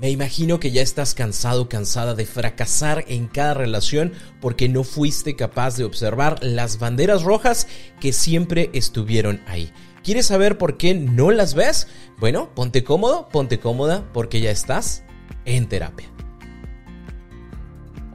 Me imagino que ya estás cansado, cansada de fracasar en cada relación porque no fuiste capaz de observar las banderas rojas que siempre estuvieron ahí. ¿Quieres saber por qué no las ves? Bueno, ponte cómodo, ponte cómoda porque ya estás en terapia.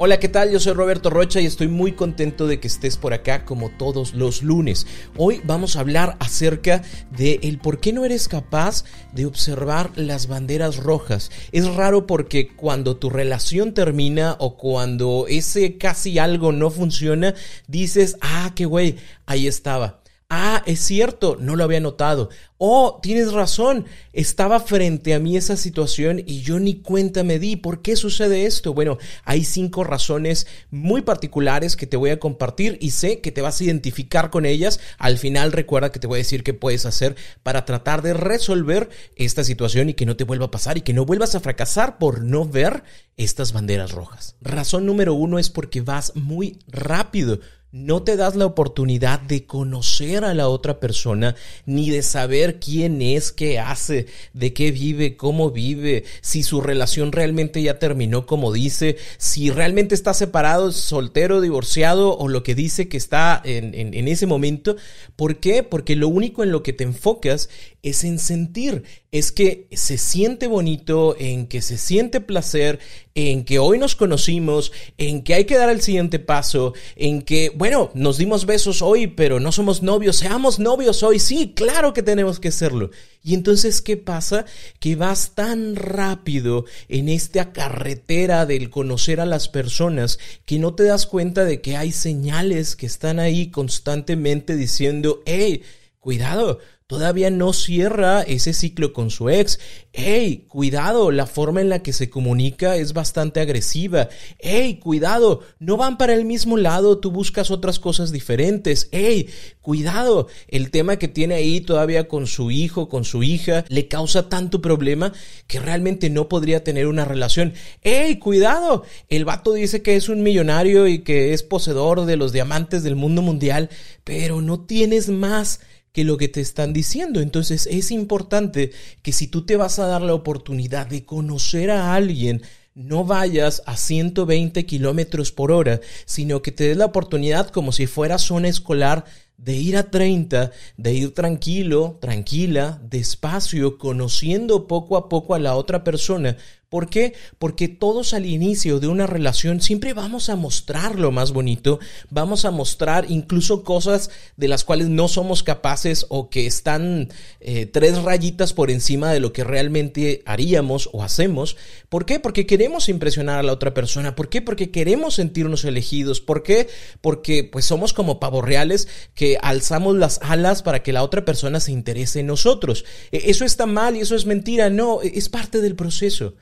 Hola, ¿qué tal? Yo soy Roberto Rocha y estoy muy contento de que estés por acá como todos los lunes. Hoy vamos a hablar acerca de el por qué no eres capaz de observar las banderas rojas. Es raro porque cuando tu relación termina o cuando ese casi algo no funciona, dices, ah, qué güey, ahí estaba Ah, es cierto, no lo había notado. Oh, tienes razón, estaba frente a mí esa situación y yo ni cuenta me di. ¿Por qué sucede esto? Bueno, hay cinco razones muy particulares que te voy a compartir y sé que te vas a identificar con ellas. Al final recuerda que te voy a decir qué puedes hacer para tratar de resolver esta situación y que no te vuelva a pasar y que no vuelvas a fracasar por no ver estas banderas rojas. Razón número uno es porque vas muy rápido no te das la oportunidad de conocer a la otra persona, ni de saber quién es, qué hace, de qué vive, cómo vive, si su relación realmente ya terminó como dice, si realmente está separado, soltero, divorciado o lo que dice que está en, ese momento. ¿Por qué? Porque lo único en lo que te enfocas es en sentir, es que se siente bonito, en que se siente placer, en que hoy nos conocimos, en que hay que dar el siguiente paso, en que, bueno, nos dimos besos hoy, pero no somos novios, seamos novios hoy, sí, claro que tenemos que hacerlo. Y entonces, ¿qué pasa? Que vas tan rápido en esta carretera del conocer a las personas que no te das cuenta de que hay señales que están ahí constantemente diciendo, hey, cuidado, todavía no cierra ese ciclo con su ex. ¡Ey! Cuidado, la forma en la que se comunica es bastante agresiva. ¡Ey! Cuidado, no van para el mismo lado, tú buscas otras cosas diferentes. ¡Ey! Cuidado, el tema que tiene ahí todavía con su hijo, con su hija, le causa tanto problema que realmente no podría tener una relación. ¡Ey! Cuidado, el vato dice que es un millonario y que es poseedor de los diamantes del mundo mundial, pero no tienes más que lo que te están diciendo. Entonces es importante que si tú te vas a dar la oportunidad de conocer a alguien, no vayas a 120 kilómetros por hora, sino que te des la oportunidad como si fuera zona escolar de ir a 30, de ir tranquilo, tranquila, despacio, conociendo poco a poco a la otra persona, ¿Por qué? Porque todos al inicio de una relación siempre vamos a mostrar lo más bonito, vamos a mostrar incluso cosas de las cuales no somos capaces o que están eh, tres rayitas por encima de lo que realmente haríamos o hacemos. ¿Por qué? Porque queremos impresionar a la otra persona. ¿Por qué? Porque queremos sentirnos elegidos. ¿Por qué? Porque pues somos como pavos reales que alzamos las alas para que la otra persona se interese en nosotros. E, eso está mal y eso es mentira. No, e, es parte del proceso.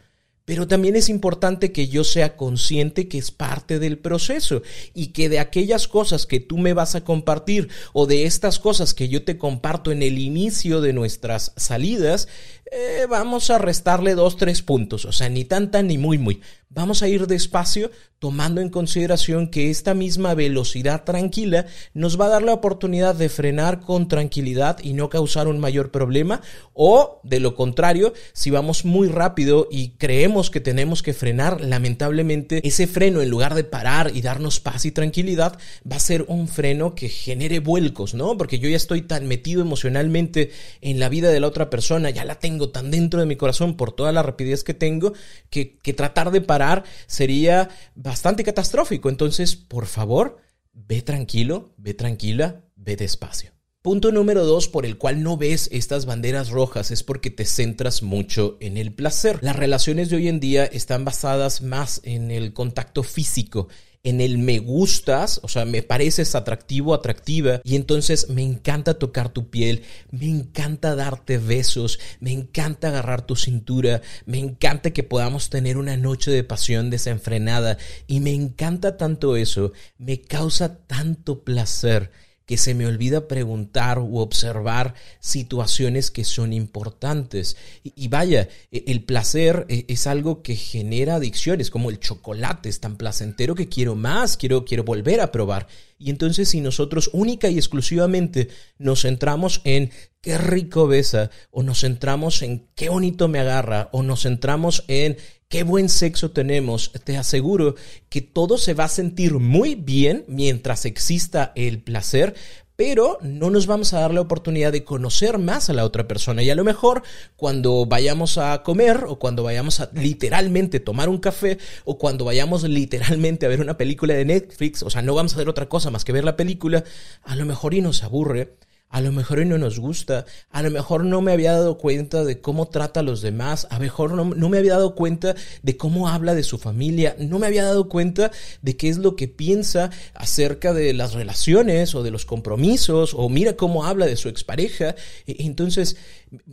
Pero también es importante que yo sea consciente que es parte del proceso y que de aquellas cosas que tú me vas a compartir o de estas cosas que yo te comparto en el inicio de nuestras salidas, eh, vamos a restarle dos, tres puntos. O sea, ni tan, tan, ni muy, muy. Vamos a ir despacio tomando en consideración que esta misma velocidad tranquila nos va a dar la oportunidad de frenar con tranquilidad y no causar un mayor problema o de lo contrario, si vamos muy rápido y creemos que tenemos que frenar, lamentablemente ese freno en lugar de parar y darnos paz y tranquilidad va a ser un freno que genere vuelcos, ¿no? Porque yo ya estoy tan metido emocionalmente en la vida de la otra persona, ya la tengo tan dentro de mi corazón por toda la rapidez que tengo que, que tratar de parar sería bastante catastrófico. Entonces, por favor, ve tranquilo, ve tranquila, ve despacio. Punto número dos por el cual no ves estas banderas rojas es porque te centras mucho en el placer. Las relaciones de hoy en día están basadas más en el contacto físico, en el me gustas, o sea, me pareces atractivo, atractiva, y entonces me encanta tocar tu piel, me encanta darte besos, me encanta agarrar tu cintura, me encanta que podamos tener una noche de pasión desenfrenada, y me encanta tanto eso, me causa tanto placer que se me olvida preguntar u observar situaciones que son importantes. Y, vaya, e, el placer e, es algo que genera adicciones, como el chocolate es tan placentero que quiero más, quiero, quiero volver a probar. Y entonces si nosotros única y exclusivamente nos centramos en qué rico besa, o nos centramos en qué bonito me agarra, o nos centramos en qué buen sexo tenemos, te aseguro que todo se va a sentir muy bien mientras exista el placer, pero no nos vamos a dar la oportunidad de conocer más a la otra persona. Y a lo mejor cuando vayamos a comer o cuando vayamos a literalmente tomar un café o cuando vayamos literalmente a ver una película de Netflix, o sea, no vamos a hacer otra cosa más que ver la película, a lo mejor y nos aburre a lo mejor no nos gusta, a lo mejor no me había dado cuenta de cómo trata a los demás, a lo mejor no, no, me había dado cuenta de cómo habla de su familia, no me había dado cuenta de qué es lo que piensa acerca de las relaciones o de los compromisos, o mira cómo habla de su expareja. E, entonces,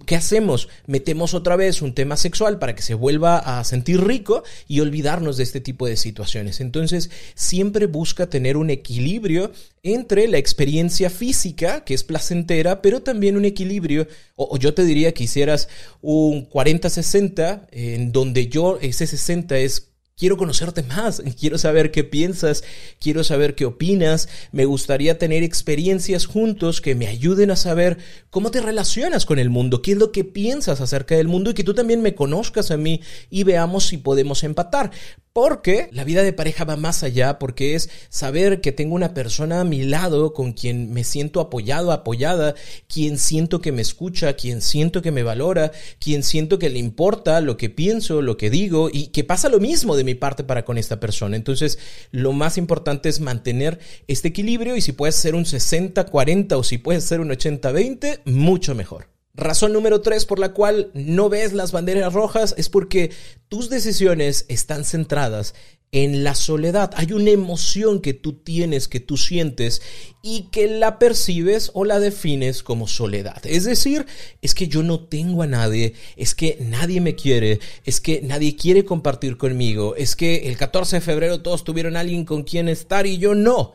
¿qué hacemos? Metemos otra vez un tema sexual para que se vuelva a sentir rico y olvidarnos de este tipo de situaciones. Entonces, siempre busca tener un equilibrio entre la experiencia física, que es placentera, pero también un equilibrio, o, yo te diría que hicieras un 40-60, en donde yo, ese 60 es Quiero conocerte más, quiero saber qué piensas, quiero saber qué opinas, me gustaría tener experiencias juntos que me ayuden a saber cómo te relacionas con el mundo, qué es lo que piensas acerca del mundo y que tú también me conozcas a mí y veamos si podemos empatar. Porque la vida de pareja va más allá, porque es saber que tengo una persona a mi lado con quien me siento apoyado, apoyada, quien siento que me escucha, quien siento que me valora, quien siento que le importa lo que pienso, lo que digo y que pasa lo mismo de mi parte para con esta persona. Entonces, lo más importante es mantener este equilibrio y si puedes ser un 60-40 o si puedes ser un 80-20, mucho mejor. Razón número tres por la cual no ves las banderas rojas es porque tus decisiones están centradas en la soledad. Hay una emoción que tú tienes, que tú sientes y que la percibes o la defines como soledad. Es decir, es que yo no tengo a nadie, es que nadie me quiere, es que nadie quiere compartir conmigo, es que el 14 de febrero todos tuvieron alguien con quien estar y yo no.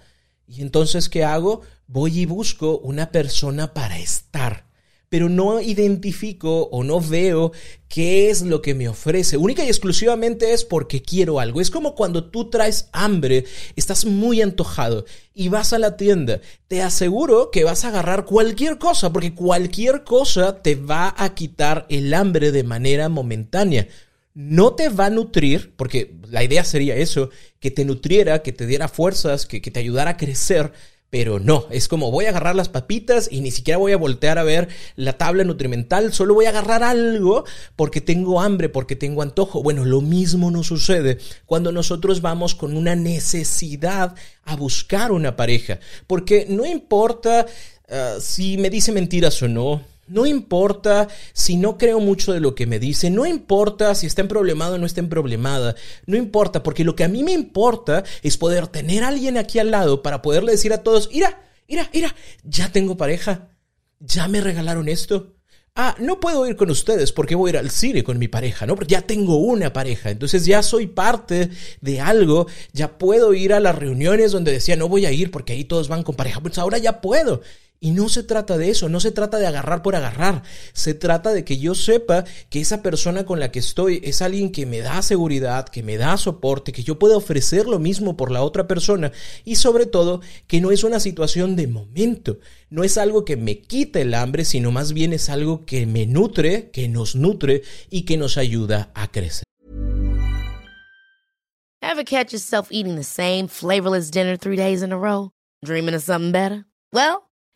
Y entonces, ¿qué hago? Voy y busco una persona para estar pero no identifico o no veo qué es lo que me ofrece. Única y exclusivamente es porque quiero algo. Es como cuando tú traes hambre, estás muy antojado y vas a la tienda. Te aseguro que vas a agarrar cualquier cosa, porque cualquier cosa te va a quitar el hambre de manera momentánea no te va a nutrir, porque la idea sería eso, que te nutriera, que te diera fuerzas, que, que, te ayudara a crecer, pero no, es como voy a agarrar las papitas y ni siquiera voy a voltear a ver la tabla nutrimental, solo voy a agarrar algo porque tengo hambre, porque tengo antojo. Bueno, lo mismo nos sucede cuando nosotros vamos con una necesidad a buscar una pareja, porque no importa ah, si me dice mentiras o no, no importa si no creo mucho de lo que me dice, no importa si está en problemado o no está en problemada, no importa, porque lo que a mí me importa es poder tener a alguien aquí al lado para poderle decir a todos, mira, mira, mira, ya tengo pareja, ya me regalaron esto. Ah, no puedo ir con ustedes porque voy a ir al cine con mi pareja, ¿no? Porque ya tengo una pareja, entonces ya soy parte de algo, ya puedo ir a las reuniones donde decía no voy a ir porque ahí todos van con pareja, pues ahora ya puedo. Y no se trata de eso, no se trata de agarrar por agarrar, se trata de que yo sepa que esa persona con la que estoy es alguien que me da seguridad, que me da soporte, que yo pueda ofrecer lo mismo por la otra persona y sobre todo que no es una situación de momento, no es algo que me quite el hambre, sino más bien es algo que me nutre, que nos nutre y que nos ayuda a crecer. Ever catch yourself eating the flavorless dinner three days in a row? Dreaming of something better?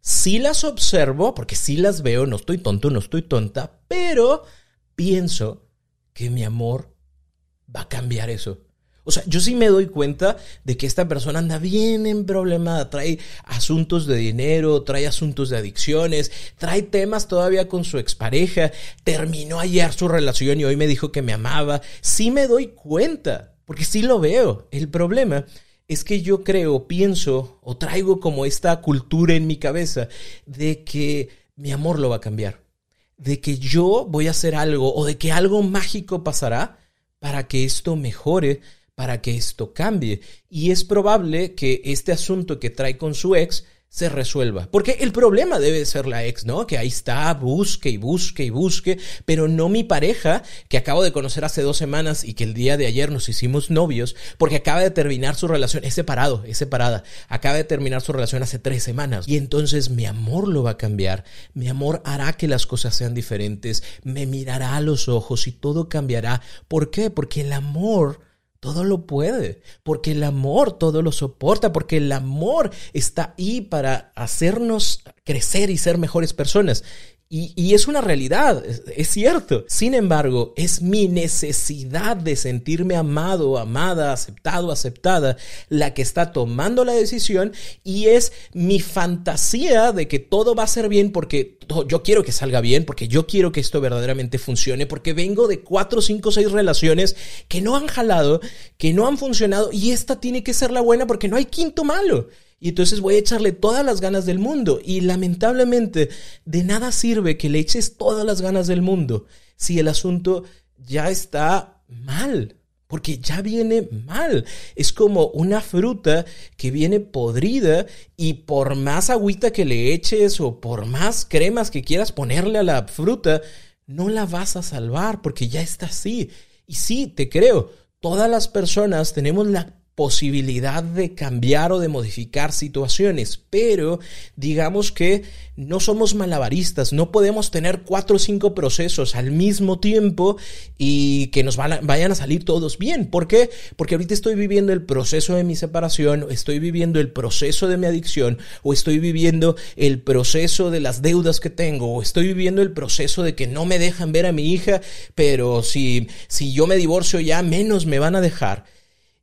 si las observo, porque si las veo, no estoy tonto, no estoy tonta, pero pienso que mi amor va a cambiar eso. O sea, yo sí me doy cuenta de que esta persona anda bien en problema, trae asuntos de dinero, trae asuntos de adicciones, trae temas todavía con su expareja, terminó ayer su relación y hoy me dijo que me amaba. Sí me doy cuenta, porque sí lo veo. El problema es que yo creo, pienso o traigo como esta cultura en mi cabeza de que mi amor lo va a cambiar, de que yo voy a hacer algo o de que algo mágico pasará para que esto mejore para que esto cambie. Y es probable que este asunto que trae con su ex se resuelva. Porque el problema debe ser la ex, ¿no? Que ahí está, busque y busque y busque, pero no mi pareja, que acabo de conocer hace dos semanas y que el día de ayer nos hicimos novios, porque acaba de terminar su relación, es separado, es separada, acaba de terminar su relación hace tres semanas. Y entonces mi amor lo va a cambiar, mi amor hará que las cosas sean diferentes, me mirará a los ojos y todo cambiará. ¿Por qué? Porque el amor todo lo puede, porque el amor todo lo soporta, porque el amor está ahí para hacernos crecer y ser mejores personas. Y, es una realidad, es, cierto. Sin embargo, es mi necesidad de sentirme amado, amada, aceptado, aceptada, la que está tomando la decisión y es mi fantasía de que todo va a ser bien porque yo quiero que salga bien, porque yo quiero que esto verdaderamente funcione, porque vengo de cuatro, cinco, seis relaciones que no han jalado, que no han funcionado y esta tiene que ser la buena porque no hay quinto malo. Y entonces voy a echarle todas las ganas del mundo. Y lamentablemente, de nada sirve que le eches todas las ganas del mundo si el asunto ya está mal. Porque ya viene mal. Es como una fruta que viene podrida y por más agüita que le eches o por más cremas que quieras ponerle a la fruta, no la vas a salvar porque ya está así. Y sí, te creo, todas las personas tenemos la posibilidad de cambiar o de modificar situaciones, pero digamos que no somos malabaristas, no podemos tener cuatro o cinco procesos al mismo tiempo y que nos vayan a salir todos bien. ¿Por qué? Porque ahorita estoy viviendo el proceso de mi separación, estoy viviendo el proceso de mi adicción, o estoy viviendo el proceso de las deudas que tengo, o estoy viviendo el proceso de que no me dejan ver a mi hija, pero si, si yo me divorcio ya menos me van a dejar.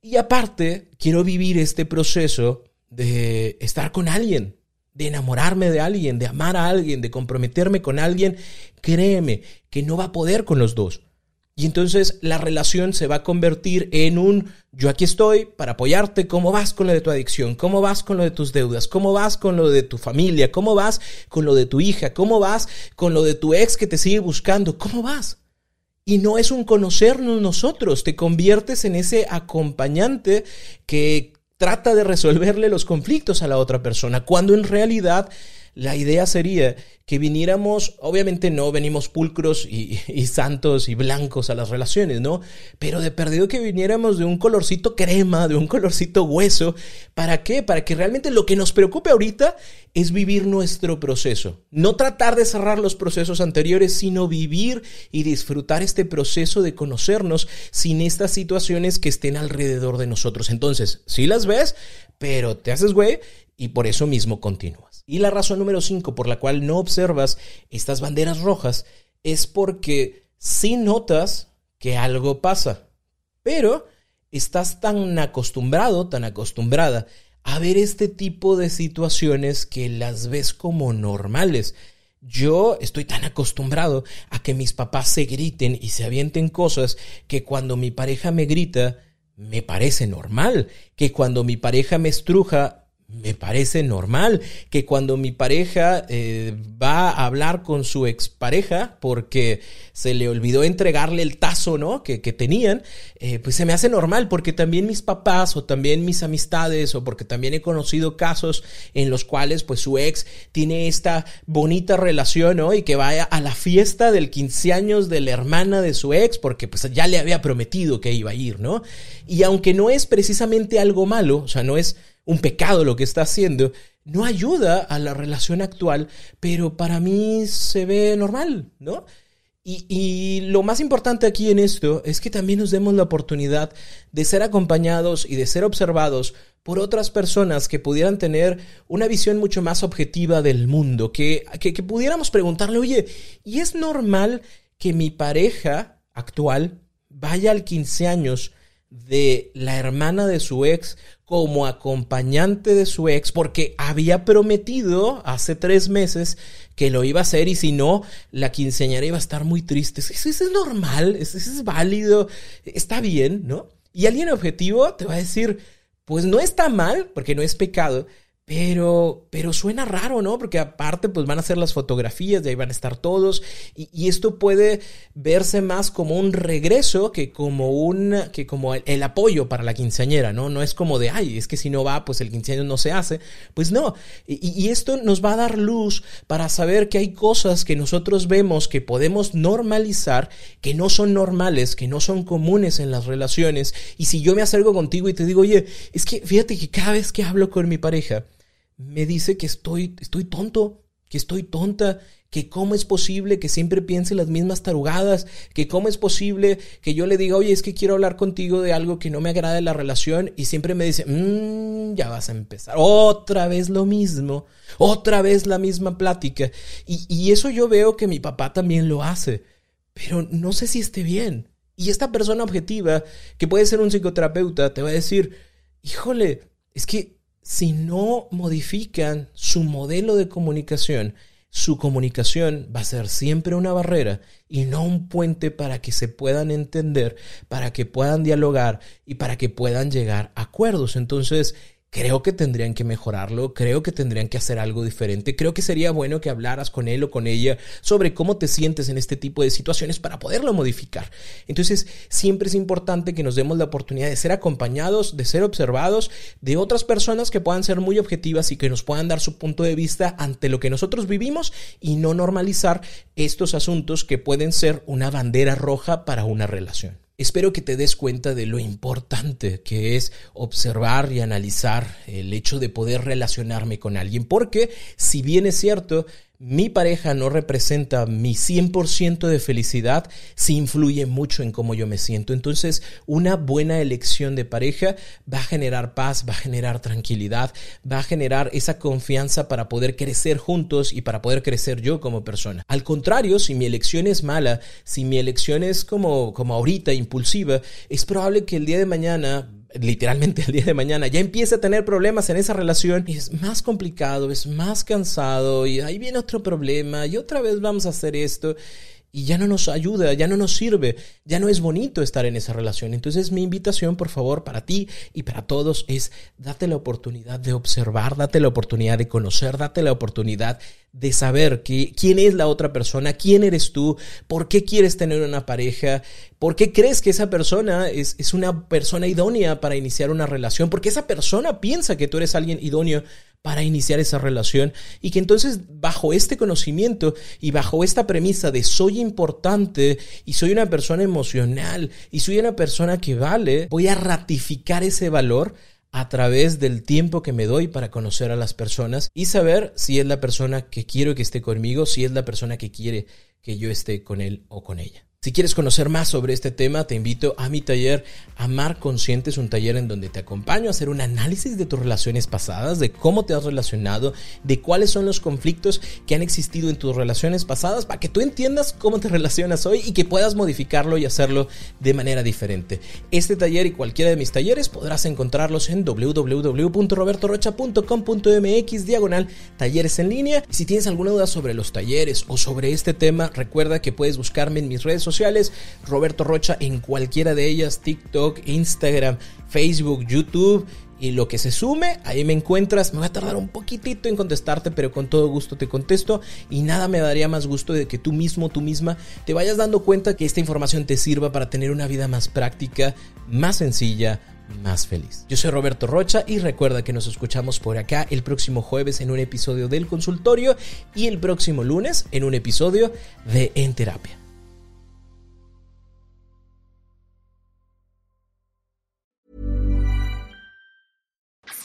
Y aparte, quiero vivir este proceso de estar con alguien, de enamorarme de alguien, de amar a alguien, de comprometerme con alguien. Créeme que no va a poder con los dos. Y entonces la relación se va a convertir en un yo aquí estoy para apoyarte, cómo vas con lo de tu adicción, cómo vas con lo de tus deudas, cómo vas con lo de tu familia, cómo vas con lo de tu hija, cómo vas con lo de tu ex que te sigue buscando, cómo vas. Y no es un conocernos nosotros, te conviertes en ese acompañante que trata de resolverle los conflictos a la otra persona, cuando en realidad la idea sería que viniéramos, obviamente no venimos pulcros y, santos y blancos a las relaciones, ¿no? Pero de perdido que viniéramos de un colorcito crema, de un colorcito hueso. ¿Para qué? Para que realmente lo que nos preocupe ahorita es vivir nuestro proceso. No tratar de cerrar los procesos anteriores, sino vivir y disfrutar este proceso de conocernos sin estas situaciones que estén alrededor de nosotros. Entonces, si las ves, pero te haces güey y por eso mismo continúas. Y la razón número 5 por la cual no observas estas banderas rojas es porque sí notas que algo pasa, pero estás tan acostumbrado, tan acostumbrada a ver este tipo de situaciones que las ves como normales. Yo estoy tan acostumbrado a que mis papás se griten y se avienten cosas que cuando mi pareja me grita, me parece normal, que cuando mi pareja me estruja, me parece normal que cuando mi pareja eh, va a hablar con su expareja porque se le olvidó entregarle el tazo, ¿no? Que, tenían, eh, pues se me hace normal porque también mis papás o también mis amistades o porque también he conocido casos en los cuales pues su ex tiene esta bonita relación, ¿no? Y que vaya a la fiesta del 15 años de la hermana de su ex porque pues ya le había prometido que iba a ir, ¿no? Y aunque no es precisamente algo malo, o sea, no es un pecado lo que está haciendo, no ayuda a la relación actual, pero para mí se ve normal, ¿no? Y, lo más importante aquí en esto es que también nos demos la oportunidad de ser acompañados y de ser observados por otras personas que pudieran tener una visión mucho más objetiva del mundo, que, que, que pudiéramos preguntarle, oye, ¿y es normal que mi pareja actual vaya al 15 años de la hermana de su ex como acompañante de su ex porque había prometido hace tres meses que lo iba a hacer y si no, la quinceañera iba a estar muy triste. Eso, es normal, eso, es válido, está bien, ¿no? Y alguien objetivo te va a decir, pues no está mal, porque no es pecado, pero, pero suena raro, ¿no? Porque aparte, pues van a hacer las fotografías, de ahí van a estar todos. Y, esto puede verse más como un regreso que como un, que como el, apoyo para la quinceañera, ¿no? No es como de, ay, es que si no va, pues el quinceañero no se hace. Pues no. Y, y esto nos va a dar luz para saber que hay cosas que nosotros vemos que podemos normalizar, que no son normales, que no son comunes en las relaciones. Y si yo me acerco contigo y te digo, oye, es que fíjate que cada vez que hablo con mi pareja, me dice que estoy, estoy tonto, que estoy tonta, que cómo es posible que siempre piense las mismas tarugadas, que cómo es posible que yo le diga, oye, es que quiero hablar contigo de algo que no me agrada de la relación y siempre me dice, mmm, ya vas a empezar, otra vez lo mismo, otra vez la misma plática. Y, y eso yo veo que mi papá también lo hace, pero no sé si esté bien. Y esta persona objetiva, que puede ser un psicoterapeuta, te va a decir, híjole, es que si no modifican su modelo de comunicación, su comunicación va a ser siempre una barrera y no un puente para que se puedan entender, para que puedan dialogar y para que puedan llegar a acuerdos. Entonces, Creo que tendrían que mejorarlo, creo que tendrían que hacer algo diferente, creo que sería bueno que hablaras con él o con ella sobre cómo te sientes en este tipo de situaciones para poderlo modificar. Entonces, siempre es importante que nos demos la oportunidad de ser acompañados, de ser observados de otras personas que puedan ser muy objetivas y que nos puedan dar su punto de vista ante lo que nosotros vivimos y no normalizar estos asuntos que pueden ser una bandera roja para una relación. Espero que te des cuenta de lo importante que es observar y analizar el hecho de poder relacionarme con alguien, porque si bien es cierto, mi pareja no representa mi 100% de felicidad, sí influye mucho en cómo yo me siento. Entonces, una buena elección de pareja va a generar paz, va a generar tranquilidad, va a generar esa confianza para poder crecer juntos y para poder crecer yo como persona. Al contrario, si mi elección es mala, si mi elección es como, como ahorita, impulsiva, es probable que el día de mañana literalmente el día de mañana ya empiece a tener problemas en esa relación es más complicado, es más cansado y ahí viene otro problema y otra vez vamos a hacer esto y ya no nos ayuda, ya no nos sirve, ya no es bonito estar en esa relación. Entonces mi invitación, por favor, para ti y para todos es date la oportunidad de observar, date la oportunidad de conocer, date la oportunidad de saber que, quién es la otra persona, quién eres tú, por qué quieres tener una pareja, por qué crees que esa persona es, es una persona idónea para iniciar una relación, porque esa persona piensa que tú eres alguien idóneo para iniciar esa relación y que entonces bajo este conocimiento y bajo esta premisa de soy importante y soy una persona emocional y soy una persona que vale, voy a ratificar ese valor a través del tiempo que me doy para conocer a las personas y saber si es la persona que quiero que esté conmigo, si es la persona que quiere que yo esté con él o con ella. Si quieres conocer más sobre este tema, te invito a mi taller Amar Consciente. Es un taller en donde te acompaño a hacer un análisis de tus relaciones pasadas, de cómo te has relacionado, de cuáles son los conflictos que han existido en tus relaciones pasadas, para que tú entiendas cómo te relacionas hoy y que puedas modificarlo y hacerlo de manera diferente. Este taller y cualquiera de mis talleres podrás encontrarlos en www.robertorocha.com.mx diagonal talleres en línea. Y si tienes alguna duda sobre los talleres o sobre este tema, recuerda que puedes buscarme en mis redes sociales Roberto Rocha en cualquiera de ellas, TikTok, Instagram, Facebook, YouTube y lo que se sume, ahí me encuentras. Me va a tardar un poquitito en contestarte, pero con todo gusto te contesto. Y nada me daría más gusto de que tú mismo, tú misma, te vayas dando cuenta que esta información te sirva para tener una vida más práctica, más sencilla, más feliz. Yo soy Roberto Rocha y recuerda que nos escuchamos por acá el próximo jueves en un episodio del consultorio y el próximo lunes en un episodio de En Terapia.